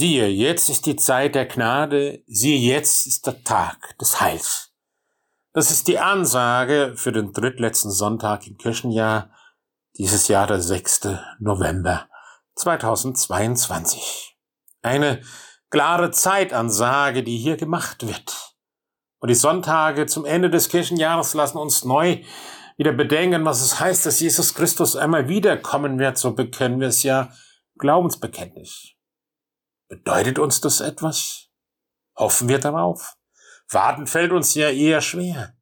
Siehe, jetzt ist die Zeit der Gnade, siehe, jetzt ist der Tag des Heils. Das ist die Ansage für den drittletzten Sonntag im Kirchenjahr, dieses Jahr der 6. November 2022. Eine klare Zeitansage, die hier gemacht wird. Und die Sonntage zum Ende des Kirchenjahres lassen uns neu wieder bedenken, was es heißt, dass Jesus Christus einmal wiederkommen wird, so bekennen wir es ja Glaubensbekenntnis. Bedeutet uns das etwas? Hoffen wir darauf? Warten fällt uns ja eher schwer.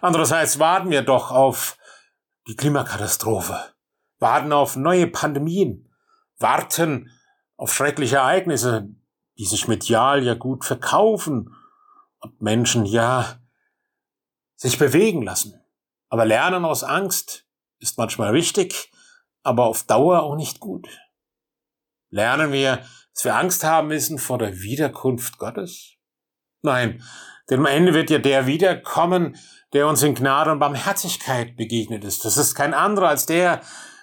Andererseits warten wir doch auf die Klimakatastrophe, warten auf neue Pandemien, warten auf schreckliche Ereignisse, die sich medial ja gut verkaufen und Menschen ja sich bewegen lassen. Aber Lernen aus Angst ist manchmal wichtig, aber auf Dauer auch nicht gut. Lernen wir dass wir Angst haben müssen vor der Wiederkunft Gottes? Nein, denn am Ende wird ja der wiederkommen, der uns in Gnade und Barmherzigkeit begegnet ist. Das ist kein anderer als der,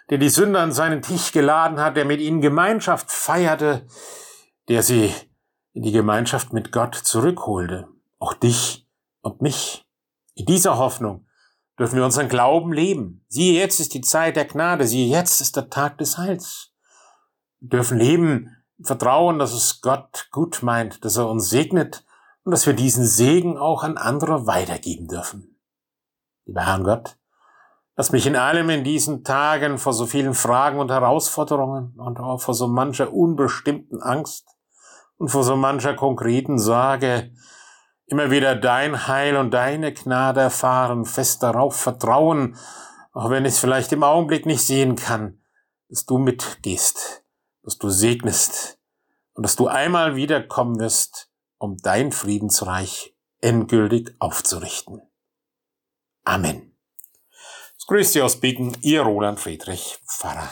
der die Sünder an seinen Tisch geladen hat, der mit ihnen Gemeinschaft feierte, der sie in die Gemeinschaft mit Gott zurückholte. Auch dich und mich. In dieser Hoffnung dürfen wir unseren Glauben leben. Siehe, jetzt ist die Zeit der Gnade. Siehe, jetzt ist der Tag des Heils. Dürfen leben vertrauen, dass es Gott gut meint, dass er uns segnet und dass wir diesen Segen auch an andere weitergeben dürfen. Lieber Herrn Gott, lass mich in allem in diesen Tagen vor so vielen Fragen und Herausforderungen und auch vor so mancher unbestimmten Angst und vor so mancher konkreten Sorge immer wieder dein Heil und deine Gnade erfahren, fest darauf vertrauen, auch wenn ich es vielleicht im Augenblick nicht sehen kann, dass du mitgehst dass du segnest und dass du einmal wiederkommen wirst, um dein Friedensreich endgültig aufzurichten. Amen. Es grüßt aus Beten, Ihr Roland Friedrich, Pfarrer.